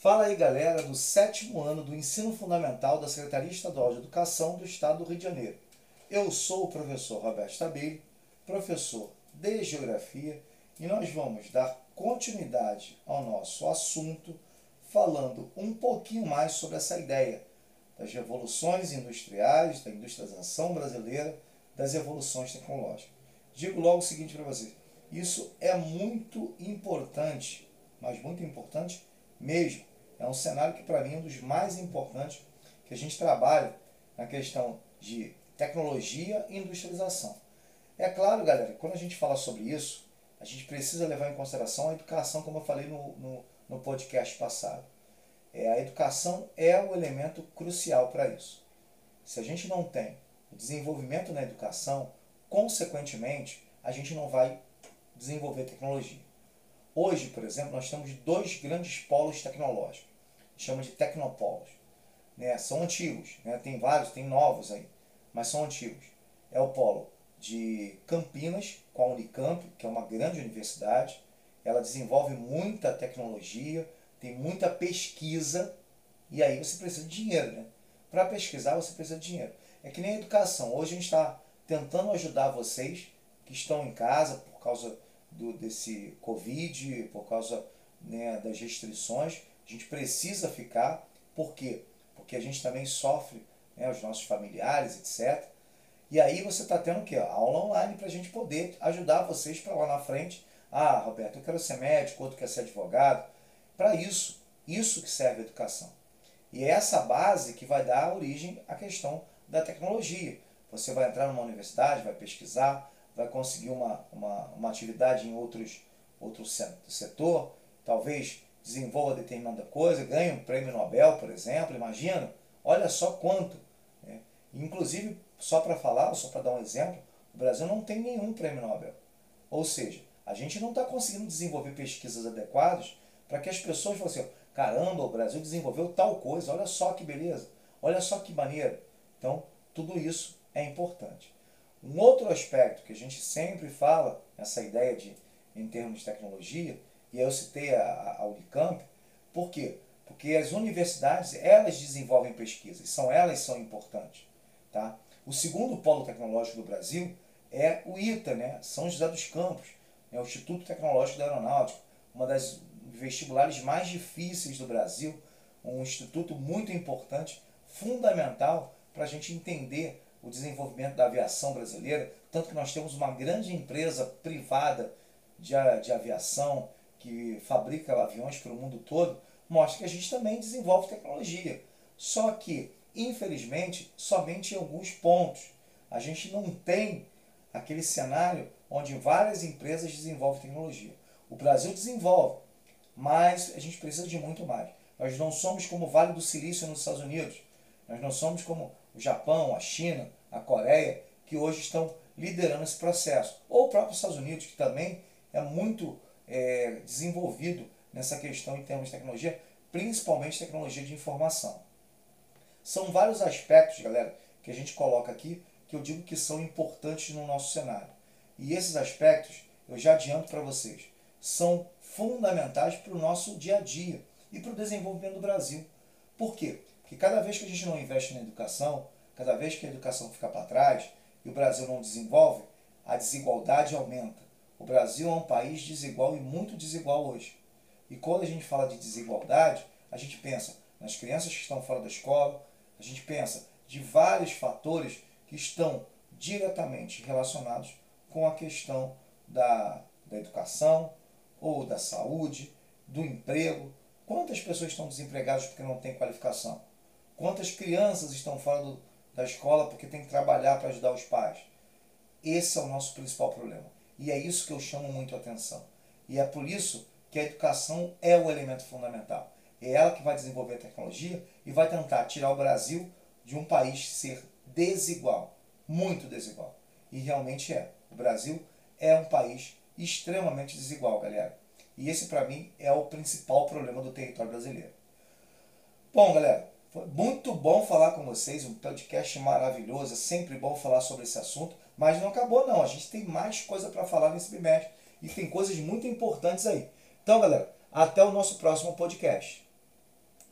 Fala aí galera do sétimo ano do Ensino Fundamental da Secretaria Estadual de Educação do Estado do Rio de Janeiro. Eu sou o professor Roberto Tabelli, professor de Geografia, e nós vamos dar continuidade ao nosso assunto falando um pouquinho mais sobre essa ideia das revoluções industriais, da industrialização brasileira, das evoluções tecnológicas. Digo logo o seguinte para você, isso é muito importante, mas muito importante mesmo. É um cenário que para mim é um dos mais importantes que a gente trabalha na questão de tecnologia e industrialização. É claro, galera, quando a gente fala sobre isso, a gente precisa levar em consideração a educação, como eu falei no, no, no podcast passado. É, a educação é o elemento crucial para isso. Se a gente não tem desenvolvimento na educação, consequentemente, a gente não vai desenvolver tecnologia. Hoje, por exemplo, nós temos dois grandes polos tecnológicos. Chama de tecnopolos. Né? São antigos, né? tem vários, tem novos aí, mas são antigos. É o polo de Campinas, com a Unicamp, que é uma grande universidade. Ela desenvolve muita tecnologia, tem muita pesquisa, e aí você precisa de dinheiro. Né? Para pesquisar, você precisa de dinheiro. É que nem a educação. Hoje a gente está tentando ajudar vocês que estão em casa por causa do, desse Covid, por causa né, das restrições, a gente precisa ficar. Por quê? Porque a gente também sofre, né, os nossos familiares, etc. E aí você está tendo o quê? Aula online para a gente poder ajudar vocês para lá na frente. Ah, Roberto, eu quero ser médico, outro quer ser advogado. Para isso, isso que serve a educação. E é essa base que vai dar origem à questão da tecnologia. Você vai entrar numa universidade, vai pesquisar, vai conseguir uma, uma, uma atividade em outros, outro setor, talvez desenvolva determinada coisa, ganhe um prêmio Nobel, por exemplo, imagina, olha só quanto. Né? Inclusive, só para falar, só para dar um exemplo, o Brasil não tem nenhum prêmio Nobel. Ou seja, a gente não está conseguindo desenvolver pesquisas adequadas para que as pessoas falem assim, caramba, o Brasil desenvolveu tal coisa, olha só que beleza, olha só que maneira. Então, tudo isso é importante. Um outro aspecto que a gente sempre fala, essa ideia de em termos de tecnologia, e eu citei a, a Unicamp, por quê? Porque as universidades, elas desenvolvem pesquisas, são elas são importantes. Tá? O segundo polo tecnológico do Brasil é o ITA, né? São José dos Campos, é o Instituto Tecnológico da Aeronáutica, uma das vestibulares mais difíceis do Brasil, um instituto muito importante, fundamental para a gente entender o desenvolvimento da aviação brasileira, tanto que nós temos uma grande empresa privada de, de aviação que fabrica aviões para o mundo todo, mostra que a gente também desenvolve tecnologia. Só que, infelizmente, somente em alguns pontos. A gente não tem aquele cenário onde várias empresas desenvolvem tecnologia. O Brasil desenvolve, mas a gente precisa de muito mais. Nós não somos como o Vale do Silício nos Estados Unidos. Nós não somos como o Japão, a China, a Coreia, que hoje estão liderando esse processo. Ou o próprio Estados Unidos, que também é muito é, desenvolvido nessa questão em termos de tecnologia, principalmente tecnologia de informação. São vários aspectos, galera, que a gente coloca aqui, que eu digo que são importantes no nosso cenário. E esses aspectos, eu já adianto para vocês, são fundamentais para o nosso dia a dia e para o desenvolvimento do Brasil. Por quê? Porque cada vez que a gente não investe na educação, cada vez que a educação fica para trás e o Brasil não desenvolve, a desigualdade aumenta. O Brasil é um país desigual e muito desigual hoje. E quando a gente fala de desigualdade, a gente pensa nas crianças que estão fora da escola, a gente pensa de vários fatores que estão diretamente relacionados com a questão da, da educação ou da saúde, do emprego. Quantas pessoas estão desempregadas porque não têm qualificação? Quantas crianças estão fora do, da escola porque tem que trabalhar para ajudar os pais? Esse é o nosso principal problema. E é isso que eu chamo muito a atenção. E é por isso que a educação é o elemento fundamental. É ela que vai desenvolver a tecnologia e vai tentar tirar o Brasil de um país ser desigual, muito desigual. E realmente é. O Brasil é um país extremamente desigual, galera. E esse, para mim, é o principal problema do território brasileiro. Bom, galera, foi muito bom falar com vocês, um podcast maravilhoso, é sempre bom falar sobre esse assunto. Mas não acabou não, a gente tem mais coisa para falar nesse bimestre e tem coisas muito importantes aí. Então, galera, até o nosso próximo podcast.